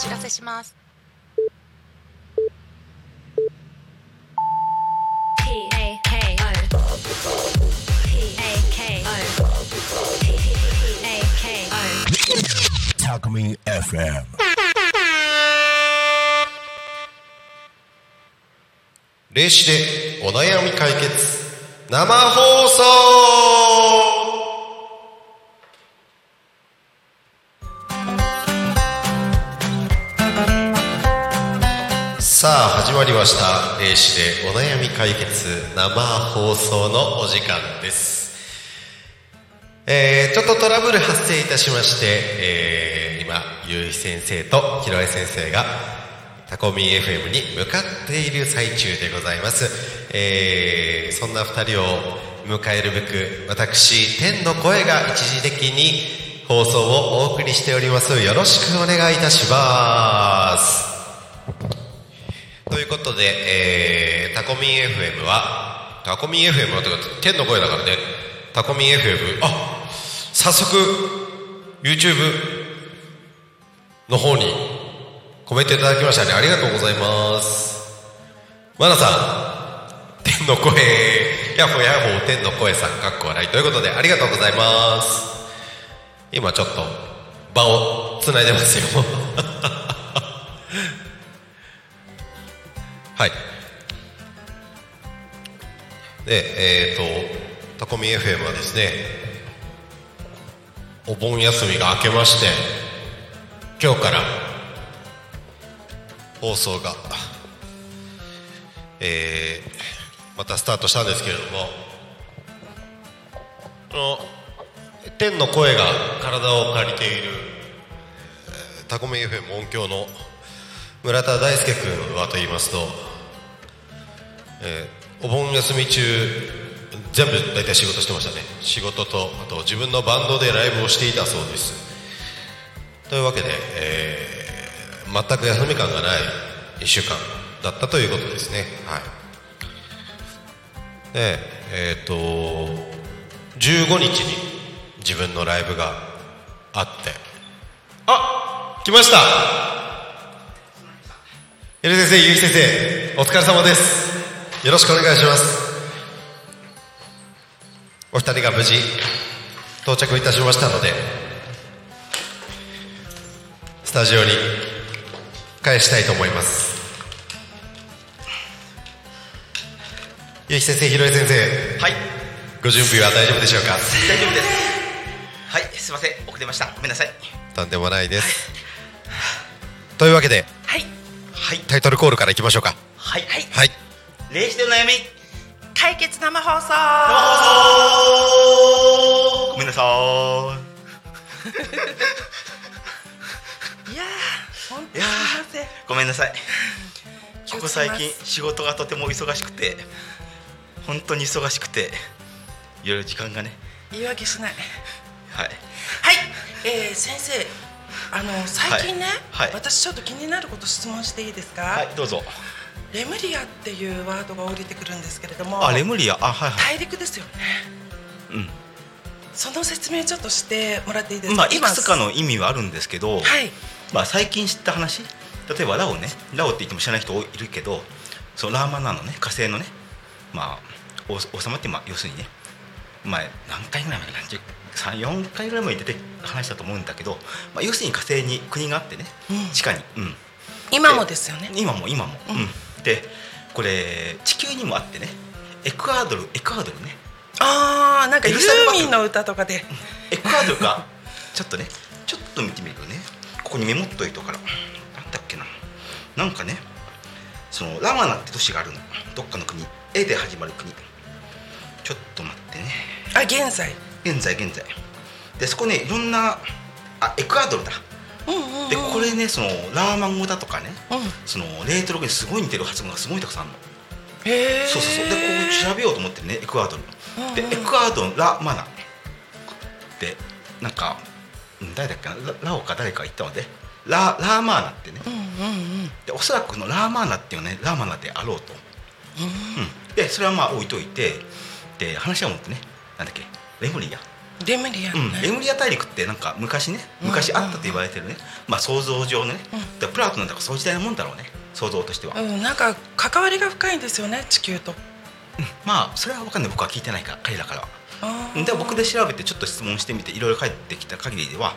知らせします FM. 霊視でお悩み解決生放送まりました霊視でお悩み解決生放送のお時間ですえー、ちょっとトラブル発生いたしまして、えー、今、ゆうひ先生とひろえ先生がタコミ FM に向かっている最中でございます。えー、そんな二人を迎えるべく、私、天の声が一時的に放送をお送りしております。よろしくお願いいたします。ということで、えー、タコミン FM は、タコミン FM はとか、天の声だからね、タコミン FM、あ、早速、YouTube の方にコメントいただきましたね。ありがとうございます。マナさん、天の声、ヤホヤホ天の声さん、かっこ笑い。ということで、ありがとうございます。今ちょっと、場を繋いでますよ。はい。で、えっ、と、タコミ FM はですね、お盆休みが明けまして、今日から放送が、えー、またスタートしたんですけれども、この、天の声が体を借りている、タコミ FM 音響の村田大輔君はと言いますと、えーお盆休み中全部大体仕事してましたね。仕事とあと自分のバンドでライブをしていたそうです。というわけで、えー全く休み感がない1週間だったということですね。はい。でえっ、と15日に自分のライブがあって。あ来ました。エル先生、ゆうき先生、お疲れ様です。よろしくお願いします。お二人が無事到着いたしましたので、スタジオに返したいと思います。ゆうき先生、ひろえ先生、はい。ご準備は大丈夫でしょうか？大丈夫です。はいすいません。遅れました。ごめんなさい。とんでもないです。というわけで、はい。はい。タイトルコールからいきましょうか。はい。はい。はい。霊視での悩み。解決生放送。ごめんなさい。やー本当にすいません。ーごめんなさい。ここ最近仕事がとても忙しくて本当に忙しくていろいろ時間がね。言い訳しない。はい。はい、えー、先生あの最近ね、はい。はい。私ちょっと気になること質問していいですか、はいどうぞレムリアっていうワードが降りてくるんですけれどもあレムリア。あはいは大陸ですよね。いその説明ちょっとしてもらっていいですか、うんまあい今くつかの意味はあるんですけど、はい。まあ、最近知った話？例えばラオね。ラオって言っても知らない人いるけどそのラーマナのね。火星のね、まあ、王王様って、まあ、要するにね、まあ、何回ぐらい前かな？34回ぐらい前に出て話したと思うんだけど、まあ、要するに火星に国があってね、うん。地下に、うん、今もですよね。今も今も、うん。うんでこれ地球にもあってねエクアドルエクアドルね。ああなんかユーミンの歌とかで。エクアドルが ちょっとねちょっと見てみるとね。ここにメモっといたから。なんだっけな。なんかねそのラマナって都市があるの。どっかの国。A で始まる国。ちょっと待ってね。あ現在。現在現在。でそこねいろんなあエクアドルだうんうん、うん、でこれねそのラーマン語だとかねうん。そのレートロ語にすごい似てる発音がすごいたくさんあるの。へえそうそうそう。でここ調べようと思ってねエクアドル。うんうん。でエクアドルラマナ。でなんかうん誰だっけな？ララオか誰か言ったのでララーマーナってね。うんうんうん。でおそらくこのラーマーナっていうねラーマナであろうと、うん、でそれはまあ置いといてで話はもってねなんだっけ？レムリアレムリア、うん、レムリア大陸ってなんか昔ね昔あったと言われてるね、まあ想像上のね、だからプラトンだからそういう時代のもんだろうね想像としては、うん、なんか関わりが深いんですよね地球と。まあそれは分かんない。僕は聞いてないから彼らからは。で僕で調べてちょっと質問してみていろいろ返ってきた限りでは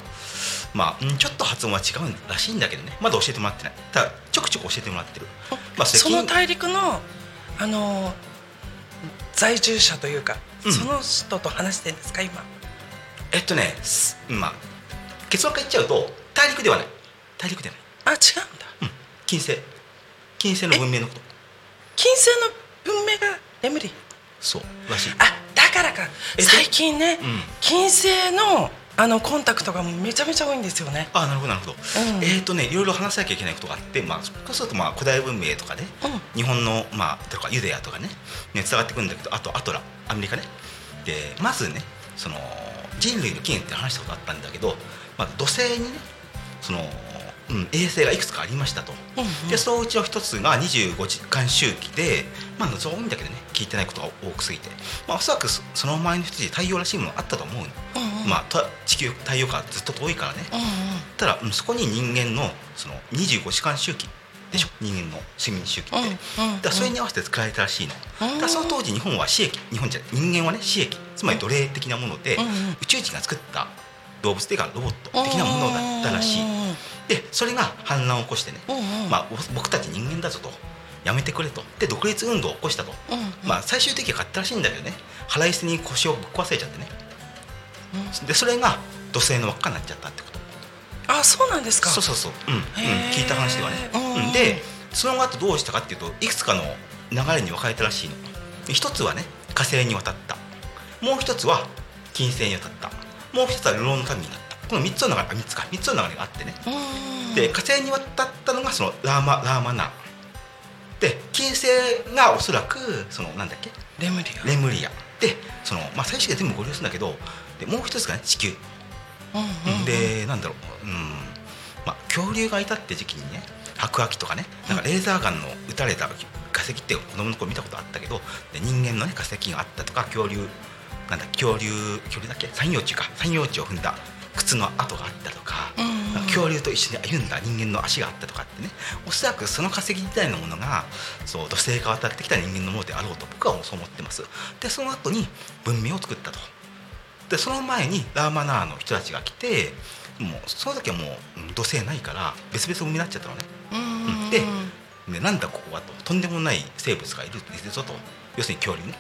まあうんちょっと発音は違うらしいんだけどね。まだ教えてもらってない。ただちょくちょく教えてもらってる。まあれその大陸のあの在住者というか、うん。その人と話してるんですか今えっとねすまあ結論から言っちゃうと大陸ではない。大陸ではない。あ違うんだ。うん。金星。金星の文明のこと。金星の文明がレムリそうらしい。あだからか。えっと最近ね、ん。金星のあのコンタクトがめちゃめちゃ多いんですよね。あなるほどなるほど、うん。えっ、とねいろいろ話さなきゃいけないことがあってまあそうするとまあ古代文明とかね、う日本のまあとかユダヤとかねね伝わってくるんだけどあとアトラアメリカね。でまずねその人類の起源って話したことあったんだけど、まあ、土星にねその、うん、衛星がいくつかありましたと、うんうんでそのうちの一つが25時間周期でまあ謎多いんだけどね聞いてないことが多くすぎて、まあ、おそらくそその前の人たち太陽らしいものがあったと思う。の、うんうんまあた地球太陽からずっと遠いからね、うんうんただうんそこに人間のその25時間周期でしょ人間の睡眠周期って、だからそれに合わせて作られたらしいの、うんだその当時日本は死液日本じゃ人間はね死液つまり奴隷的なもので、宇宙人が作った動物というかロボット的なものだったらしい、でそれが反乱を起こしてね、まあ、お僕たち人間だぞと。やめてくれと。で独立運動を起こしたと、まあ、最終的には勝ったらしいんだけどね。腹いせに腰をぶっ壊されちゃってね、でそれが土星の輪っかになっちゃったってことあそうなんですか。そうそうそう、うんうん。聞いた話ではね、でその後どうしたかっていうといくつかの流れに分かれたらしいの。一つはね火星に渡った。もう一つは金星に渡った。もう一つは流浪の民になった。この3つの流れあ3つか。3つの流れがあってね。うんで火星に渡ったのがそのラーマラーマナで金星がおそらくそのなんだっけ？レムリア。レムリア。でその、まあ、最終的には全部合流するんだけどでもう一つがね地球でなんだろう、うん。まあ、恐竜がいたって時期にね白亜紀とかねなんかレーザーガンの撃たれた化石って子供の頃見たことあったけどで人間の、ね、化石があったとか恐竜なんだ恐竜恐竜だっけ？三葉虫か。三葉虫を踏んだ靴の跡があったとか、うんうん恐竜と一緒に歩んだ人間の足があったとかってね。おそらくその化石自体のものがそう土星から渡ってきた人間のものであろうと僕はそう思ってます。でその後に文明を作ったとでその前にラーマナーの人たちが来てもうその時はもううん土星ないから別々の海になっちゃったのね。うんででなんだここはと。とんでもない生物がいるぞと。要するに恐竜ね。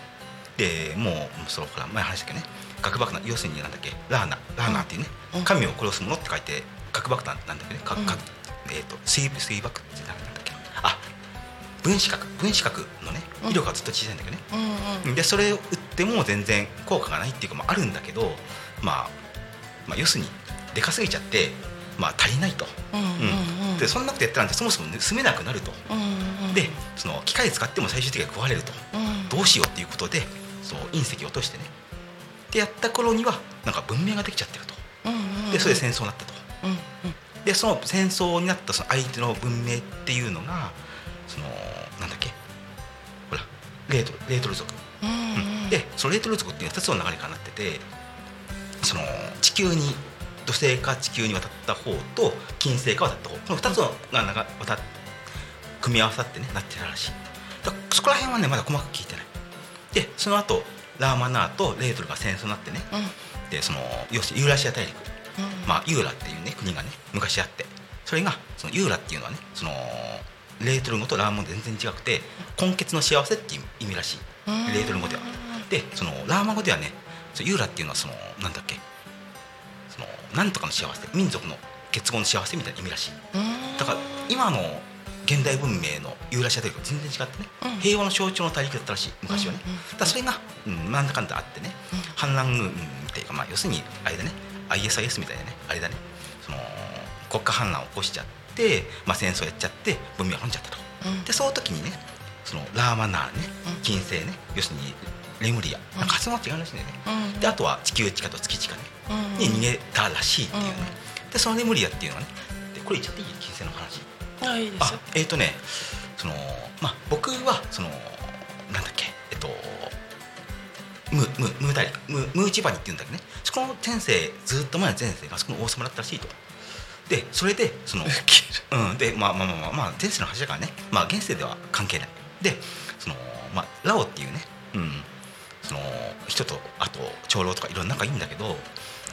でもうそのほら前話したっけね。核爆弾。要するになんだっけ。ラーナラーナっていうね、うん。神を殺すものって書いて核爆弾なんだっけね。核、うん。核えっ、と水水爆ってなんだっけ。あ分子核。分子核のねうん。威力がずっと小さいんだけどね、うんうん。でそれをても全然効果がないっていうかもあるんだけど、まあ、まあ要するにでかすぎちゃって、まあ、足りないと、うんでそんなことやったらそもそも住めなくなると、うんうんでその機械使っても最終的には壊れると、うん。どうしようっていうことでそう隕石を落としてね。でやった頃にはなんか文明ができちゃってると。でそれで戦争になったと。うんうん。でその戦争になったその相手の文明っていうのがそのなんだっけ？ほらレートルレートル族でそのレートル族っていうのは2つの流れからなっててその地球に土星か地球に渡った方と金星か渡った方この2つのがなが渡っ組み合わさってねなってるらしい。そこら辺はねまだ細かく聞いてない。でその後ラーマナーとレートルが戦争になってねうん。でその要するにユーラシア大陸。うん。まあ、ユーラっていうね国がね昔あって。それがそのユーラっていうのはねそのレートル語とラーモンで全然違くて根血の幸せっていう意味らしい。うん。レートル語ではでそのラーマ語ではねユーラっていうのはそのなんだっけそのなんとかの幸せ民族の結合の幸せみたいな意味らしい。うんだから今の現代文明のユーラシア大陸と全然違ってね、うん。平和の象徴の大陸だったらしい昔はね、うんうんだそれが、うん、なんだかんだあってね、うん。反乱軍っていうか、まあ、要するにあれだね ISIS みたいなねあれだね。その国家反乱を起こしちゃって、まあ、戦争やっちゃって文明が滅んじゃったと。うん。でその時にねそのラーマナーねうん。金星ね要するにレムリア。うん。なんか発音が違うらしいんだよね、うんであとは地球地下と月地下ね。うんに逃げたらしいっていうね、うでそのレムリアっていうのはねでこれ言っちゃっていい？金星の話。あい。いえっ、とねそのまあ僕はそのなんだっけえっとムムムーダリムムーチバニっていうんだけどね。そこの前世ずっと前の前世がそこの王様だったらしいと。でそれでその うんでまあまあまあまあ、まあ、前世の話だからね。まあ現世では関係ない。でそのまあラオっていうね。うんその人とあと長老とかいろんな仲いいんだけど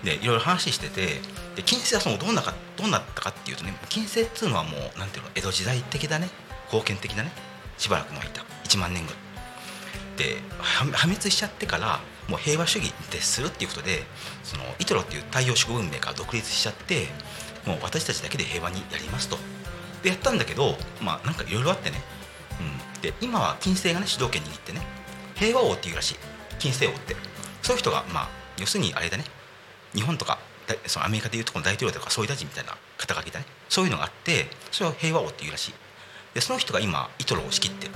でいろいろ話しててで金星はそのどうなかどうなったかっていうとね金星っていうのはもうなんていうの江戸時代的だね封建的だねしばらくの間1万年ぐらい。で破滅しちゃってからもう平和主義に徹するっていうことでそのイトロっていう太陽食文明から独立しちゃってもう私たちだけで平和にやりますと。でやったんだけどまあなんかいろいろあってね、うん、で今は金星がね主導権握ってね平和王っていうらしい。金星王って。そういう人がまあ要するにあれだね。日本とかだそのアメリカでいうとこの大統領とか総理大臣みたいな肩書きだね。そういうのがあってそれを平和王っていうらしい。でその人が今イトロを仕切ってる。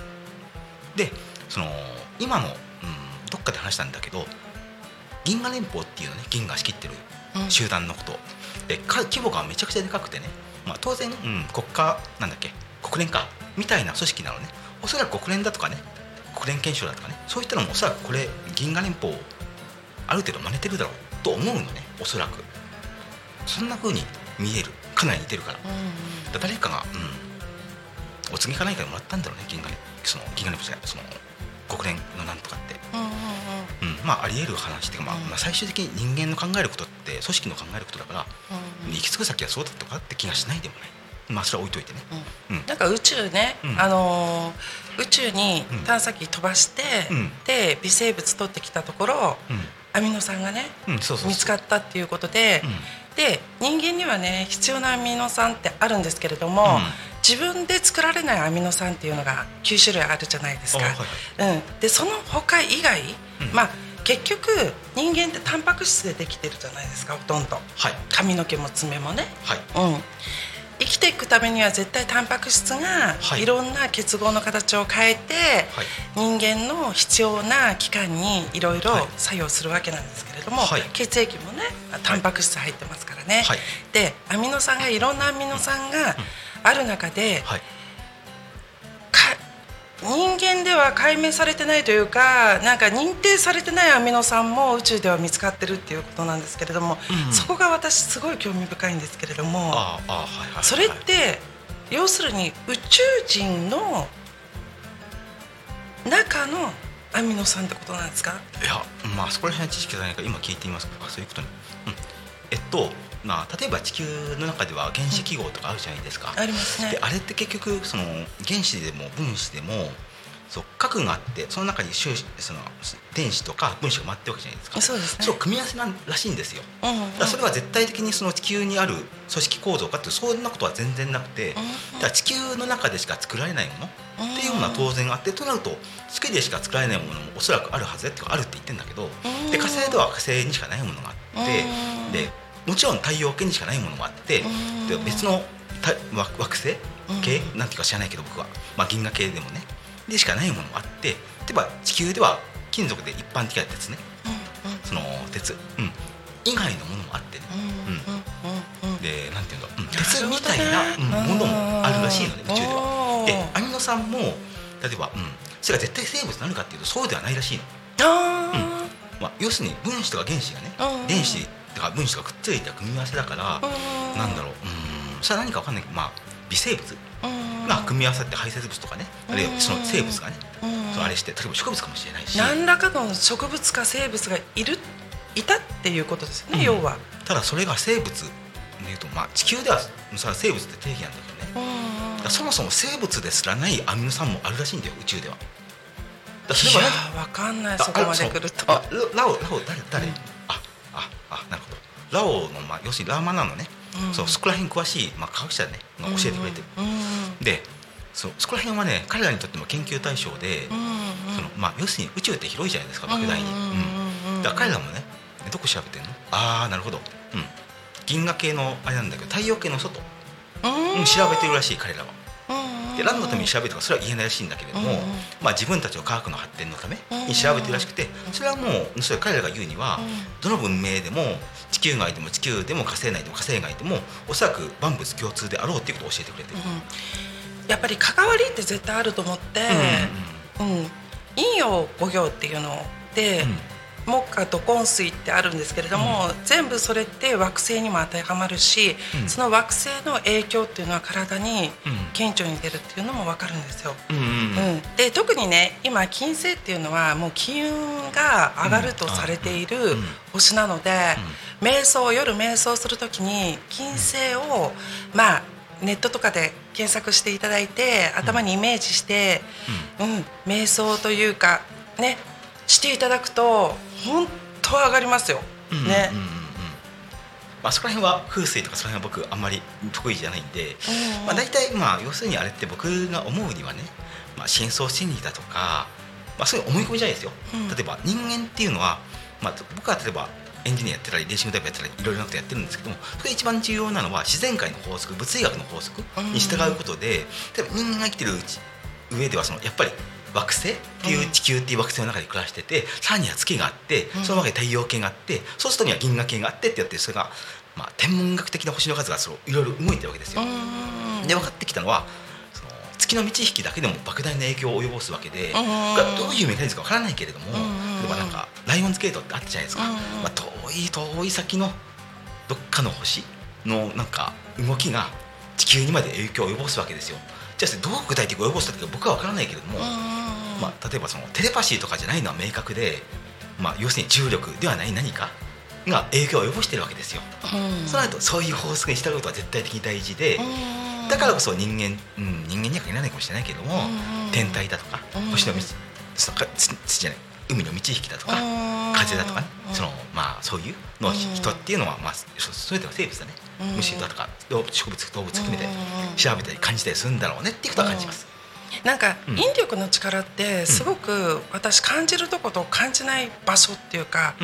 でその今の、うん、どっかで話したんだけど銀河連邦っていうのね銀河仕切ってるうん。集団のこと、でか規模がめちゃくちゃでかくてね、まあ、当然、うん、国家なんだっけ国連かみたいな組織なのね。おそらく国連だとかね国連憲章だとかねそういったのもおそらくこれ銀河連邦をある程度真似てるだろうと思うのねおそらく。そんな風に見えるかなり似てるから。だ誰かが、うん、お告げか何かでもらったんだろうね銀河連その銀河連邦じゃないその国連のなんとかって、うんうんうん。うん、まあありえる話っていうか、まあうん。まあ、最終的に人間の考えることって組織の考えることだから、うん。行き着く先はそうだったかって気がしないでもないまあそれは置いといてね。うん。なん。か宇宙ね、うん。あのー宇宙にうん。探査機飛ばして、うん。で微生物取ってきたところアミノ酸がね見つかったっていうことで、うん。で人間にはね必要なアミノ酸ってあるんですけれども、うん。自分で作られないアミノ酸っていうのが9種類あるじゃないですか。うん、でその他以外、うん。まあ結局人間ってタンパク質でできてるじゃないですかほとんど。はい。髪の毛も爪もね。はい。うん生きていくためには絶対タンパク質がはい。いろんな結合の形を変えて、はい。人間の必要な器官にいろいろはい。作用するわけなんですけれども、はい。血液もねタンパク質入ってますからね、はい。でアミノ酸がいろんなアミノ酸がある中で、人間では解明されてないというかなんか認定されてないアミノ酸も宇宙では見つかってるっていうことなんですけれども、うん。そこが私すごい興味深いんですけれども。はいはいはい。それって要するに宇宙人の中のアミノ酸ってことなんですか？いやまあそこら辺は知識がないから今聞いてみますか。あそういうことに、うん、えっとまあ例えば地球の中では原子記号とかあるじゃないですか、ありますね。であれって結局その原子でも分子でもそう核があってその中に収その電子とか分子が回ってるわけじゃないですか。そうですね。そう組み合わせなんらしいんですよ。うんうんうん。だからそれは絶対的にその地球にある組織構造かっていうそんなことは全然なくて、んだから地球の中でしか作られないものっていうのは当然あってとなると月でしか作られないものもおそらくあるはずだっていうかあるって言ってるんだけどうんで火星では火星にしかないものがあってうん。でもちろん太陽系にしかないものもあってうん。で別のた惑惑星系？うなんていうか知らないけど僕は、まあ、銀河系でもね。でしかないものもあって例えば地球では金属で一般的な鉄ね。その鉄、うん、以外のものもあってね。うんうんうんうん。でなんていうんだ、う。ん、鉄みたいな、うんものもあるらしいのね宇宙では。でアミノ酸も例えば、うん、それが絶対生物なのかっていうとそうではないらしいの。あまあ、要するに分子とか原子がね、うん電子とか分子がくっついた組み合わせだから、うん。なんだろう。うん。それは何かわかんないけど、まあ、微生物。が組み合わさって排泄物とかね、あるいはその生物がね、あれして例えば植物かもしれないし。何らかの植物か生物がいるいたっていうことですよね、うん。要は。ただそれが生物でいうと、まあ、地球ではそれは生物って定義なんだけどね、そもそも生物ですらないアミノ酸もあるらしいんだよ宇宙では。だそれはねいやわかんないあそこまで来ると。あそういやラオラオ誰誰、あああなるほどラオの、まあ、要するにラーマナのね、うん。そうそこら辺詳しい、まあ、科学者ねが教えてくれてる、でそうそこら辺はね彼らにとっても研究対象で、うんそのまあ、要するに宇宙って広いじゃないですか莫大に、だから彼らもねどこ調べてんの？ああなるほど、うん、銀河系のあれなんだけど太陽系の外、うん。うん、調べてるらしい彼らは。うんで何のために調べるとかそれは言えないらしいんだけれども、うんうんまあ、自分たちの科学の発展のために調べてるらしくてそれはもうそれ彼らが言うには、うん。どの文明でも地球外でも地球でも火星内でも火星外でもおそらく万物共通であろうっていうことを教えてくれてる。うんやっぱり関わりって絶対あると思って、うん陰陽五行っていうので、木火土根水ってあるんですけれども、全部それって惑星にも当てはまるし、うん。その惑星の影響っていうのは体に顕著に出るっていうのも分かるんですよ。うんうんうん、で特にね今金星っていうのはもう金運が上がるとされているうん。星なので、瞑想夜瞑想する時に金星をまあネットとかで検索していただいて頭にイメージして、うん。瞑想というかねしていただくと本当上がりますよ。うんねうんうんうん。まあ、そこら辺は風水とかその辺は僕あんまり得意じゃないんで、うんまあ、大体まあ要するにあれって僕が思うにはね、まあ、深層心理だとか、まあ、そういう思い込みじゃないですよ、うん。例えば人間っていうのは、まあ、僕は例えばエンジニアやってたりレーシングタイプやってたりいろいろなことやってるんですけどもそれ一番重要なのは自然界の法則物理学の法則に従うことで、例えば人間が生きてるうち上ではそのやっぱり惑星っていう地球っていう惑星の中で暮らしてて、さらには月があってうん。その中で太陽系があってそうするとには銀河系があってってやってそれが、まあ、天文学的な星の数がそのいろいろ動いてるわけですよ。うん。で分かってきたのはその月の満ち引きだけでも莫大な影響を及ぼすわけで、どういうメカニズムか分からないけれども、うん。例えばなんかライオンズゲートってあったじゃないですか、うん。まあ、遠い遠い先のどっかの星のなんか動きが地球にまで影響を及ぼすわけですよ。じゃあどう具体的に及ぼすかって僕は分からないけれども、まあ、例えばそのテレパシーとかじゃないのは明確で、まあ、要するに重力ではない何かが影響を及ぼしてるわけですよ。うん。そうなるとそういう法則に従うことは絶対的に大事で、うん。だからこそ人間、うん、人間には限らないかもしれないけども、うん天体だとか、うん。星の土じゃない海の満ち引きだとか、うん風だとかね、うん。そのまあそういうの人っていうのはまあそ全ての生物だね、うん。虫だとか動植物動物含めてうん。調べたり感じたりするんだろうねっていうことは感じます。なんかうん。引力の力ってすごく私感じるとこと感じない場所っていうか、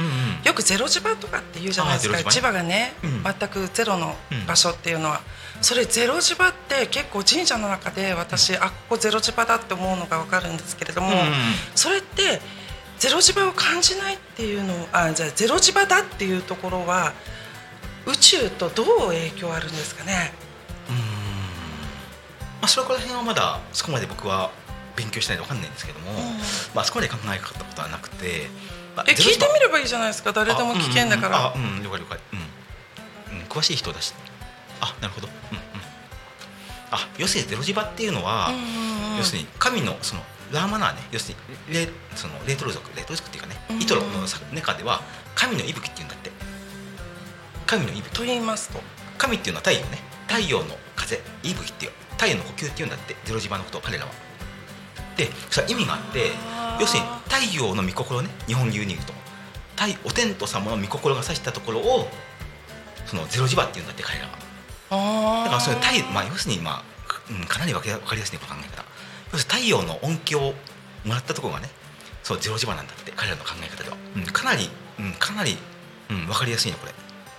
よくゼロ磁場とかって言うじゃないですか、磁場がね、うん。全くゼロの場所っていうのは、それゼロ磁場って結構神社の中で私あここゼロ磁場だって思うのが分かるんですけれども、それってゼロ磁場を感じないっていうのあじゃあゼロ磁場だっていうところは宇宙とどう影響あるんですかね？うん。まあ、それこら辺はまだそこまで僕は勉強しないと分かんないんですけども、ん。まあ、そこまで考え方ことはなくて、まあえ聞いてみるればいいじゃないですか。誰でも聞けんだから。あうんうんあうん了解了解。うん、うん、詳しい人だし。あなるほど。うんうん。あ要するにゼロ磁場っていうのは、うんうんうん。要するに神のそのラーマナーね要するにレそのレートル族レートル族っていうかね、うん。イトロの中では神の息吹っていうんだって。神の息吹。と言いますと神っていうのは太陽ね。太陽の風息吹っていう太陽の呼吸っていうんだってゼロ磁場のことを彼らは。でそれは意味があって要するに太陽の御心ね日本流に言うと太お天道様の御心が指したところをそのゼロ磁場っていうんだって彼らは。だからそれ太陽、まあ、要するに、まあかうん、かなり分かりやすいね考え方太陽の恩恵をもらったところがねそうゼロ磁場なんだって彼らの考え方では、うん、かなり、うん、かなり、うん、分かりやすいねこれ。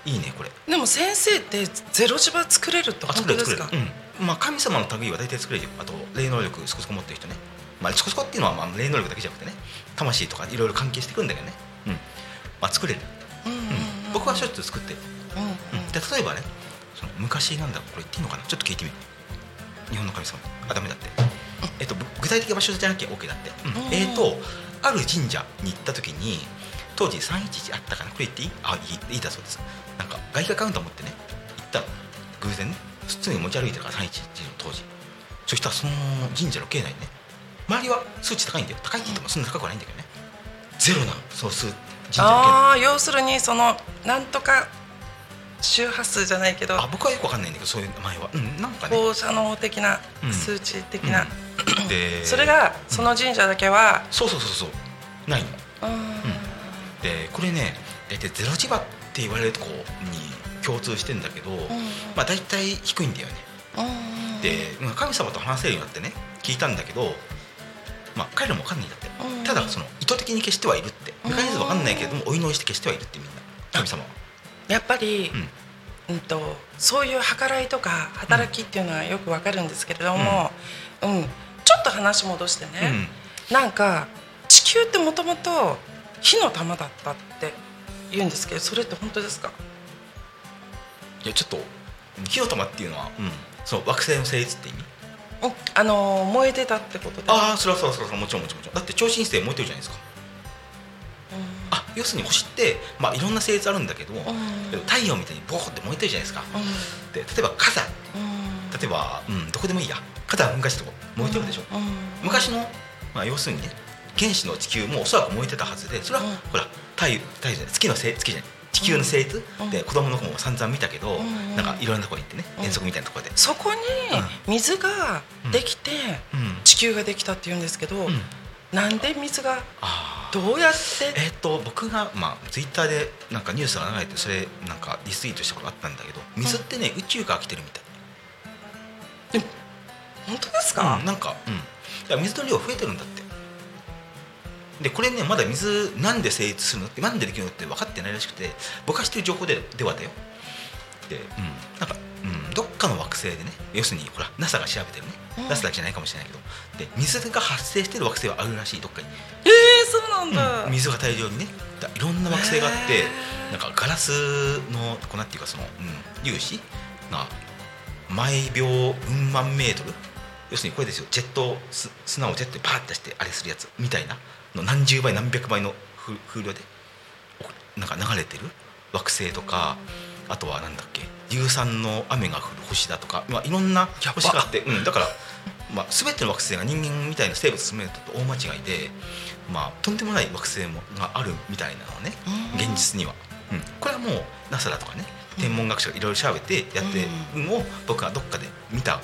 いいねこれ。でも先生ってゼロ磁場作れるってあ本当ですか？うん。まあ、神様の類は大体作れるよ。あと霊能力そこそこ持ってる人ね、まあ、そこそこっていうのはまあ霊能力だけじゃなくてね魂とかいろいろ関係してくるんだけどね、うん。まあ、作れる、うんうんうん。うん。僕はしょっちゅう作ってる、うんうん。うん、で例えばねその昔なんだこれ言っていいのかな？ちょっと聞いてみる。日本の神様。あダメだって、えっと、ぶ具体的な場所じゃなきゃ OK だって、うん。うんえっとある神社に行った時に当時311あったかな？これ言っていい？あいいいいだそうです。なんか外貨カウンター持ってね行ったの。偶然ね普通に持ち歩いてるから311の当時。そしたらその神社の境内にね周りは数値高いんだよ。高いって言ってもそんな高くはないんだけどね。ゼロなの。その数神社の境内。ああ要するにそのなんとか周波数じゃないけどあ僕はよくわかんないんだけどそういう名前は。うんなんかね。放射能的なうん数値的な、でそれがその神社だけは、そうそうそうそう。ないの。うん。でこれね大体ゼロ磁場って言われるとこに共通してんだけど、まあ大体低いんだよね。うんでうん。神様と話せるようになってね聞いたんだけどまあ彼らも分かんないんだって。うんただその意図的に消してはいるって。メカニズム分かんないけれどもお祈りして消してはいるってみんな。神様はやっぱり、うん。うんとそういう計らいとか働きっていうのはよくわかるんですけれども、うん。ちょっと話戻してね、なんか地球ってもともと火の玉だったって言うんですけどそれって本当ですか？いやちょっと火の玉っていうのは、うん、そう惑星の成立って意味？うん。あのー燃えてたってことで。ああそれはそうそうそうもちろんもちろんだって超新星燃えてるじゃないですか。あ要要するに星って、まあ、いろんな性質あるんだけど、ん。太陽みたいにボーって燃えてるじゃないですか、うん。で例えば火山。うん。例えば、うん、どこでもいいや。火山噴火してとこ燃えてるでしょ、うん。昔の、まあ、要するにね原始の地球もおそらく燃えてたはずでそれは、うん。ほら太陽太陽じゃない月のせい月じゃない。地球の性質、うん。で子供の子も散々見たけど、うんなんかいろんなとこ行ってねうん。遠足みたいなところで、そこに水ができてうん。地球ができたって言うんですけど、うん。なんで水がどうやって？えっと僕が、まあ、ツイッターでなんかニュースが流れてそれなんかリツイートしたことあったんだけど水ってね、宇宙から来てるみたい。本当ですか、うんなんか、うん、いや水の量増えてるんだって。でこれねまだ水なんで成立するの？ってなんでできるの？って分かってないらしくて僕が知ってる情報でではだよ。で、うん、なんか、かの惑星でね要するにほら NASA が調べてるね、うん。NASA だけじゃないかもしれないけど。で水が発生してる惑星はあるらしいどっかに、えー、そうなんだ、うん。水が大量にねだいろんな惑星があってなんかガラスのこうなんていうかその、うん、粒子が毎秒うん万メートル要するにこれですよ。ジェットす砂をジェットでパーッて出してあれするやつみたいなの何十倍何百倍の風風量でおなんか流れてる惑星とかあとはなんだっけ硫酸の雨が降る星だとか、まあ、いろんな星があって、うん、だから、まあ、全ての惑星が人間みたいな生物住めると大間違いで、まあ、とんでもない惑星もがあるみたいなのねうん。現実には、うん、これはもう NASA だとかね天文学者がいろいろ調べてやってるのを僕がどっかで見た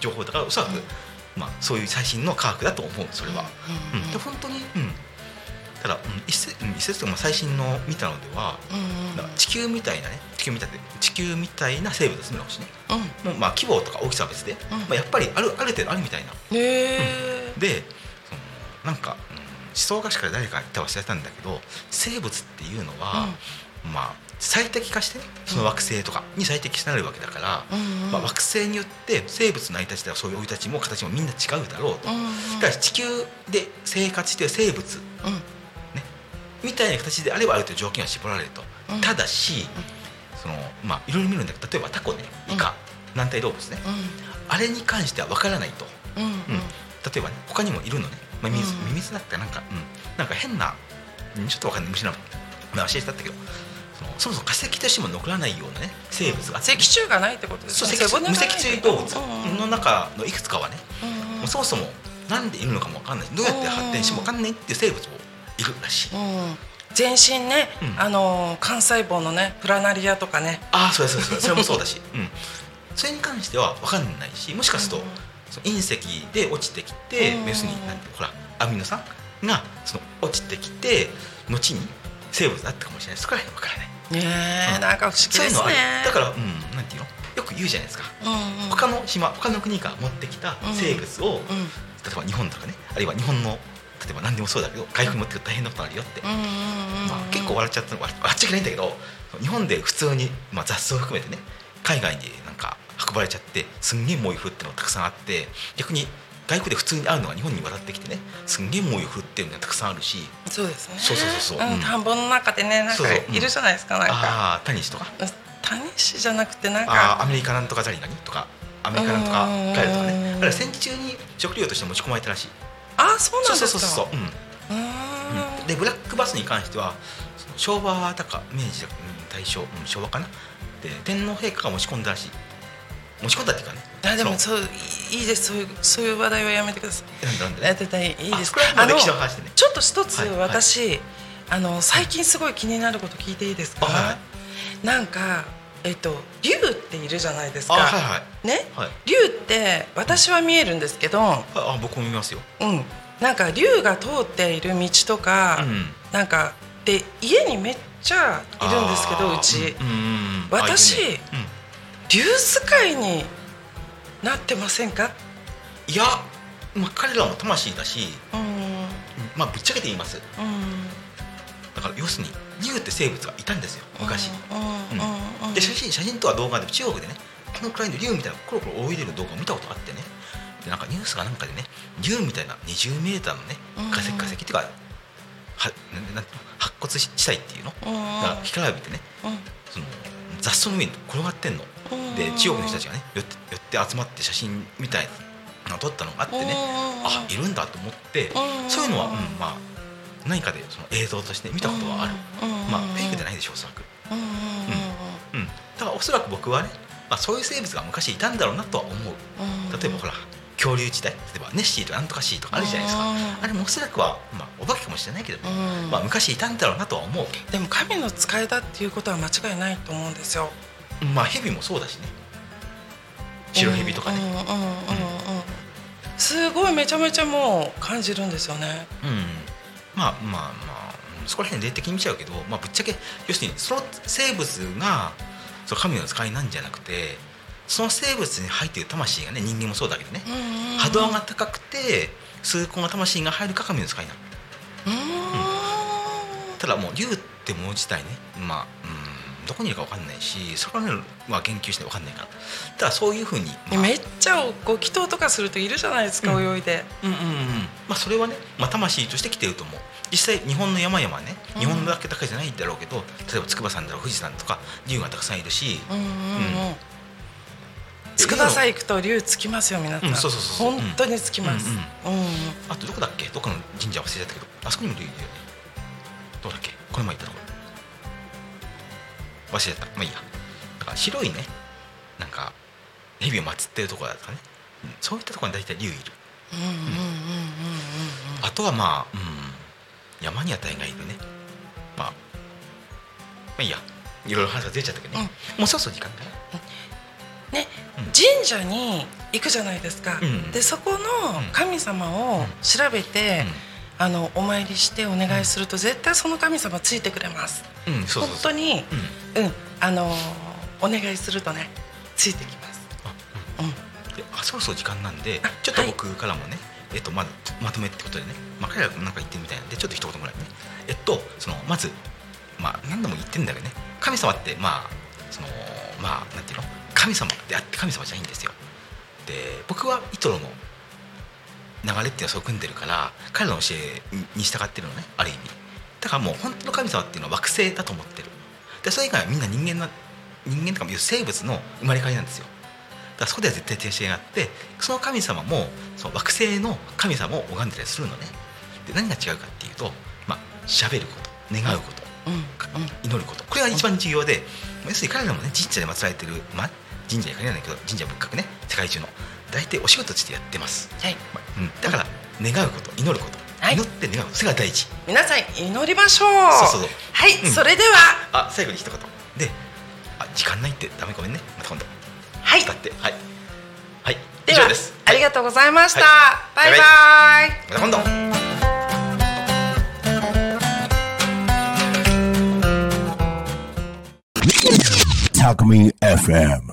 情報だからおそらく、うん。まあ、そういう最新の科学だと思うそれは。うん。うん、で本当に、うん、ただ、うん、一説うん一説というかまあ最新の見たのでは、地球みたいなね地球みたいで地球みたいな生物ですね。星ねうん。もうまあ規模とか大きさは別で、うん。まあ、やっぱりあるある程度あるみたいな。へえでそのなんか、うん、思想学者から誰か言った忘れたんだけど生物っていうのは、まあ最適化してねその惑星とかに最適してなるわけだから、うんうん。まあ、惑星によって生物の成り立ちとかそういう生い立ちも形もみんな違うだろうと、うんうん。だから地球で生活している生物うん。みたいな形であればある程度条件は絞られると、うん。ただし、そのまあいろいろ見るんだけど例えばタコねイカ、軟体動物ね、あれに関しては分からないと、うんうん。うん。例えばね他にもいるのね、まあ、ミミズうん。ミミズだったらな。んか、うん、なんか変なうんちょっと分かんない。虫なの、まあ、忘れてたんだけど。そのそもそも化石としても残らないようなね生物が。脊椎がないってことですね。無脊椎動物うんの中のいくつかはね、うんもうそもそもなんでいるのかも分かんない。どうやって発展しても分かんないっていう生物もいるらしい、うん全身ね、うん。あの幹細胞のねプラナリアとかね。ああそうですそうですそれもそうだし、うん、それに関しては分かんないしもしかすると、うん。その隕石で落ちてきて、うん。要するになんてほらアミノ酸がその落ちてきて後に生物だったかもしれないそこら辺分からない。ねえ、うん。なんか不思議ですね。そういうのある。だから、うん、なんていうの？よく言うじゃないですか、うんうん。他の島他の国が持ってきた生物を、うん。例えば日本とかねあるいは日本の例えば何でもそうだけど外国に持ってくると大変なことあるよって、うんうんうんまあ、結構笑っちゃった笑笑っちゃいけないんだけど日本で普通に、まあ、雑草を含めてね海外になんか運ばれちゃってすんげえ猛威振ってるのがたくさんあって逆に外国で普通にあるのが日本に渡ってきてねすんげえ猛威振ってるのがたくさんあるしそうですね。そうそうそうそう。うんん。田んぼの中でねなんかいるじゃないですかなんか。ああタニシとか。タニシじゃなくてなんあかーアメリカなんとかザリガニとかアメリカなんとかうんガエルとかね。あれは戦時中に食料として持ち込まれたらしいあそうなんですかそうそうそうそう、うん。うーん。でブラックバスに関しては昭和だか明治だかうん大正、うん、昭和かな。で天皇陛下が持ち込んだらしい。持ち込んだっていうかね。あでもそそういいです。そういうそういう話題はやめてください。うなんだなんでいいです。あ歴史の話でね。ちょっと一つはいはい。私、あの最近すごい気になること聞いていいですか？あはいはなんかえっと竜っているじゃないですか。あはいはい。ね、はい。竜って私は見えるんですけど、ああ僕も見ますよ。うん、なんか竜が通っている道とか、うん。なんかで家にめっちゃいるんですけどうち、うんうんうん私ね。竜使いになってませんか？うんいや、まあ、彼らも魂だし、うん。うんまあぶっちゃけて言います。うん。だから要するに竜って生物がいたんですよ昔、うんで写真写真とは動画で中国でねこのくらいの竜みたいなコロコロ泳いでる動画を見たことがあってね。でなんかニュースがなんかでね竜みたいな20メーターのね化石うん。化石っていうかはな白骨地帯っていうの？うん。が干からびてねその雑草の上に転がってんの。うん。で中国の人たちがね寄って寄って集まって写真みたいなのを撮ったのがあってね。うん。あいるんだと思ってうん。そういうのは、うん、まあ何かでその映像として見たことはある、まあフェイクじゃないでしょうおそらく、うんうんだからおそらく僕はね、まあ、そういう生物が昔いたんだろうなとは思う。うん。例えばほら恐竜時代例えばネッシーとなんとかシーとかあるじゃないですか。うん。あれもおそらくは、まあ、お化けかもしれないけどね、うん。まあ、昔いたんだろうなとは思う。でも神の使いだっていうことは間違いないと思うんですよ。まあヘビもそうだしね。白ヘビとかね。うんうんうんうん。うん。すごいめちゃめちゃもう感じるんですよね。うん、まあまあまあうんそこら辺霊的に見ちゃうけど、まあ、ぶっちゃけ要するにその生物がその神の使いなんじゃなくてその生物に入っている魂がね人間もそうだけどね、波動が高くて崇高な魂が入るか神の使いなのうん。ただもう竜ってもの自体ねまあうんどこにいるか分かんないしそこら辺は言及して分かんないから。ただそういうふうに、まあめっちゃご祈祷とかするといるじゃないですか、うん。泳いで。うんうんうん。まあそれはね、まあ、魂として来てると思う。実際日本の山々ねうん。日本だけだけじゃないんだろうけど、例えば筑波山だろう富士山とか竜がたくさんいるし、うんうんうん。うん。筑波山行くと竜つきますよ皆さん、うんそうそうそう本当につきます、うんうんあとどこだっけ？どこの神社忘れちゃったけど。あそこにも竜いるよね。どうだっけ？これ前行ったとこ。ろ忘れた。まあいいや。だから白いね。なんか蛇を祀ってるところだとかね、うん。そういったところに大体竜いる。うんうんうんうんうんあとはまあ、うん、山には大概いるね。まあまあいいや。いろいろ話が出ちゃったけどね、もうそろそろ時間かな。ね、うん。神社に行くじゃないですか、うん。でそこの神様を調べて、あのお参りしてお願いすると絶対その神様ついてくれます。うん、うん、そうそう。にうん。うんあのーお願いするとねついてきます。あうん。であそろそろ時間なんであちょっと僕からもね、えっとまずまとめってことでね、まあ、彼らがなんか言ってるみたいなんでちょっと一言ぐらいね。えっとそのまずまあ何度も言ってんだけどね。神様ってまあそのまあなんていうの？神様であって神様じゃないんですよ。で僕はイトロの流れっていうのはそう組んでるから彼らの教えに従ってるのねある意味。だからもう本当の神様っていうのは惑星だと思ってる。でそれ以外はみんな人間な人間とかいう生物の生まれ変わりなんですよ。だからそこでは絶対停止があってその神様もその惑星の神様を拝んでたりするのね。で何が違うかっていうとまあ喋ること願うことうんうん。祈ること。これが一番重要で、要するに彼らもね神社で祀られてる、まあ、神社に限らないけど神社仏閣ね世界中の大体お仕事としてやってます、はい。まあうん、だから願うこと祈ること、はい。祈って願うこと。それが大事。皆さん祈りましょう。そうそうそう。はい、うん。それでは。あ最後に一言。であ時間ないって。ダメごめんね。また今度。はい。だって。はい。はい。では以上です。ありがとうございました、はい。バイバイ。また今度。Talk Me FM.